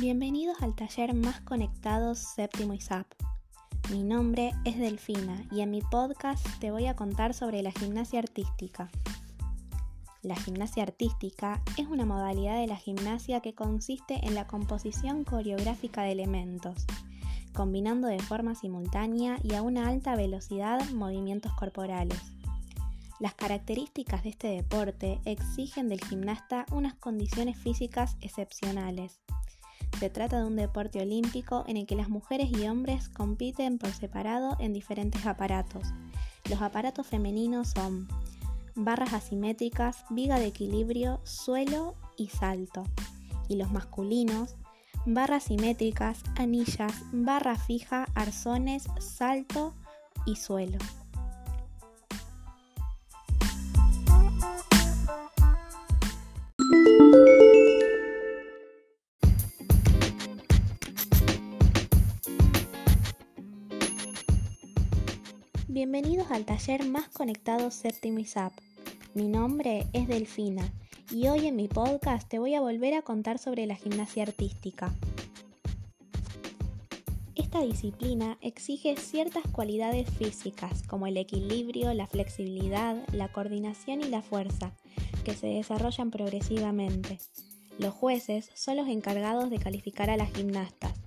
Bienvenidos al taller más conectados séptimo ISAP. Mi nombre es Delfina y en mi podcast te voy a contar sobre la gimnasia artística. La gimnasia artística es una modalidad de la gimnasia que consiste en la composición coreográfica de elementos, combinando de forma simultánea y a una alta velocidad movimientos corporales. Las características de este deporte exigen del gimnasta unas condiciones físicas excepcionales se trata de un deporte olímpico en el que las mujeres y hombres compiten por separado en diferentes aparatos. Los aparatos femeninos son barras asimétricas, viga de equilibrio, suelo y salto. Y los masculinos, barras simétricas, anillas, barra fija, arzones, salto y suelo. Bienvenidos al taller más conectado séptimo ISAP. Mi nombre es Delfina y hoy en mi podcast te voy a volver a contar sobre la gimnasia artística. Esta disciplina exige ciertas cualidades físicas como el equilibrio, la flexibilidad, la coordinación y la fuerza, que se desarrollan progresivamente. Los jueces son los encargados de calificar a las gimnastas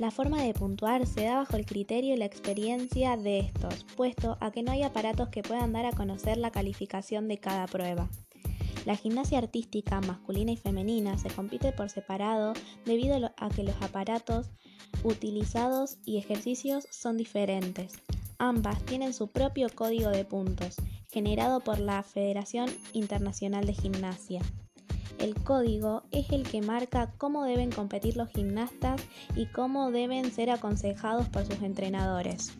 la forma de puntuar se da bajo el criterio y la experiencia de estos, puesto a que no hay aparatos que puedan dar a conocer la calificación de cada prueba. La gimnasia artística masculina y femenina se compite por separado debido a que los aparatos utilizados y ejercicios son diferentes. Ambas tienen su propio código de puntos, generado por la Federación Internacional de Gimnasia. El código es el que marca cómo deben competir los gimnastas y cómo deben ser aconsejados por sus entrenadores.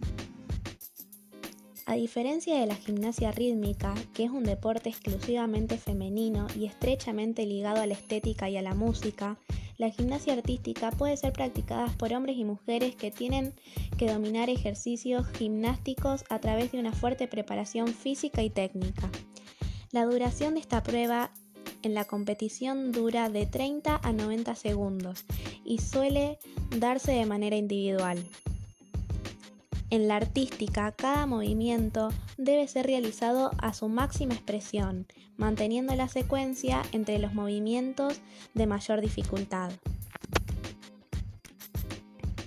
A diferencia de la gimnasia rítmica, que es un deporte exclusivamente femenino y estrechamente ligado a la estética y a la música, la gimnasia artística puede ser practicada por hombres y mujeres que tienen que dominar ejercicios gimnásticos a través de una fuerte preparación física y técnica. La duración de esta prueba en la competición dura de 30 a 90 segundos y suele darse de manera individual. En la artística, cada movimiento debe ser realizado a su máxima expresión, manteniendo la secuencia entre los movimientos de mayor dificultad.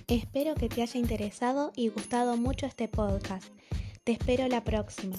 Espero que te haya interesado y gustado mucho este podcast. Te espero la próxima.